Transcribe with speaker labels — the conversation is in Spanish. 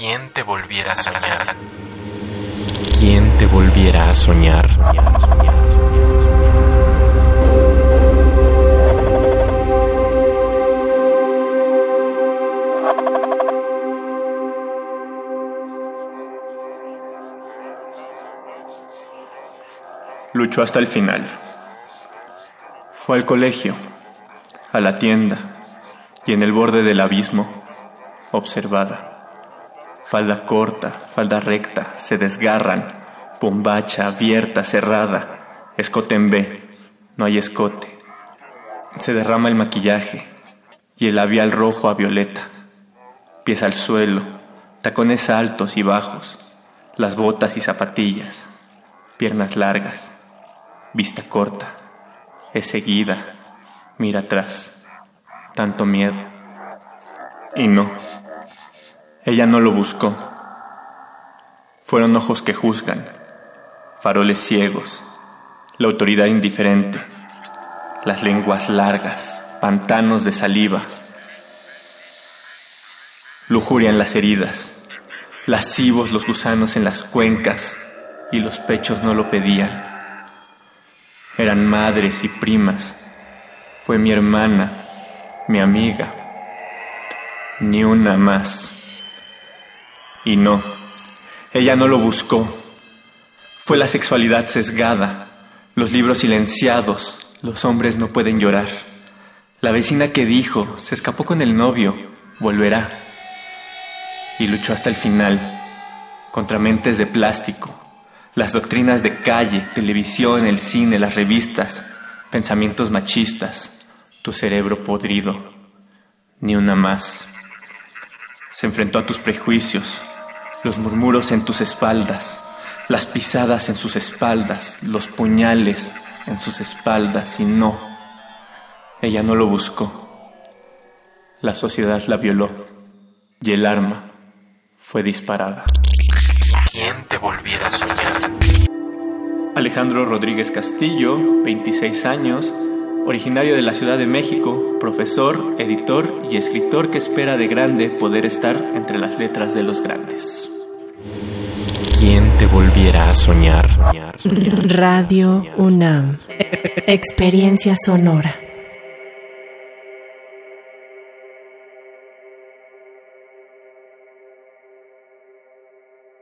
Speaker 1: ¿Quién te volviera a soñar? ¿Quién te volviera a soñar?
Speaker 2: Luchó hasta el final. Fue al colegio, a la tienda y en el borde del abismo, observada. Falda corta, falda recta, se desgarran, bombacha abierta, cerrada, escote en B, no hay escote. Se derrama el maquillaje y el labial rojo a violeta. Pies al suelo, tacones altos y bajos, las botas y zapatillas, piernas largas, vista corta, es seguida, mira atrás, tanto miedo. Y no, ella no lo buscó. Fueron ojos que juzgan, faroles ciegos, la autoridad indiferente, las lenguas largas, pantanos de saliva, lujuria en las heridas, lascivos los gusanos en las cuencas y los pechos no lo pedían eran madres y primas. Fue mi hermana, mi amiga. Ni una más. Y no, ella no lo buscó. Fue la sexualidad sesgada, los libros silenciados, los hombres no pueden llorar. La vecina que dijo, se escapó con el novio, volverá. Y luchó hasta el final, contra mentes de plástico, las doctrinas de calle, televisión, el cine, las revistas, pensamientos machistas, tu cerebro podrido, ni una más. Se enfrentó a tus prejuicios, los murmuros en tus espaldas, las pisadas en sus espaldas, los puñales en sus espaldas y no, ella no lo buscó. La sociedad la violó y el arma fue disparada.
Speaker 1: ¿Quién te volviera a soñar?
Speaker 2: Alejandro Rodríguez Castillo, 26 años, originario de la Ciudad de México, profesor, editor y escritor que espera de grande poder estar entre las letras de los grandes.
Speaker 1: ¿Quién te volviera a soñar?
Speaker 3: Radio UNAM. Experiencia sonora.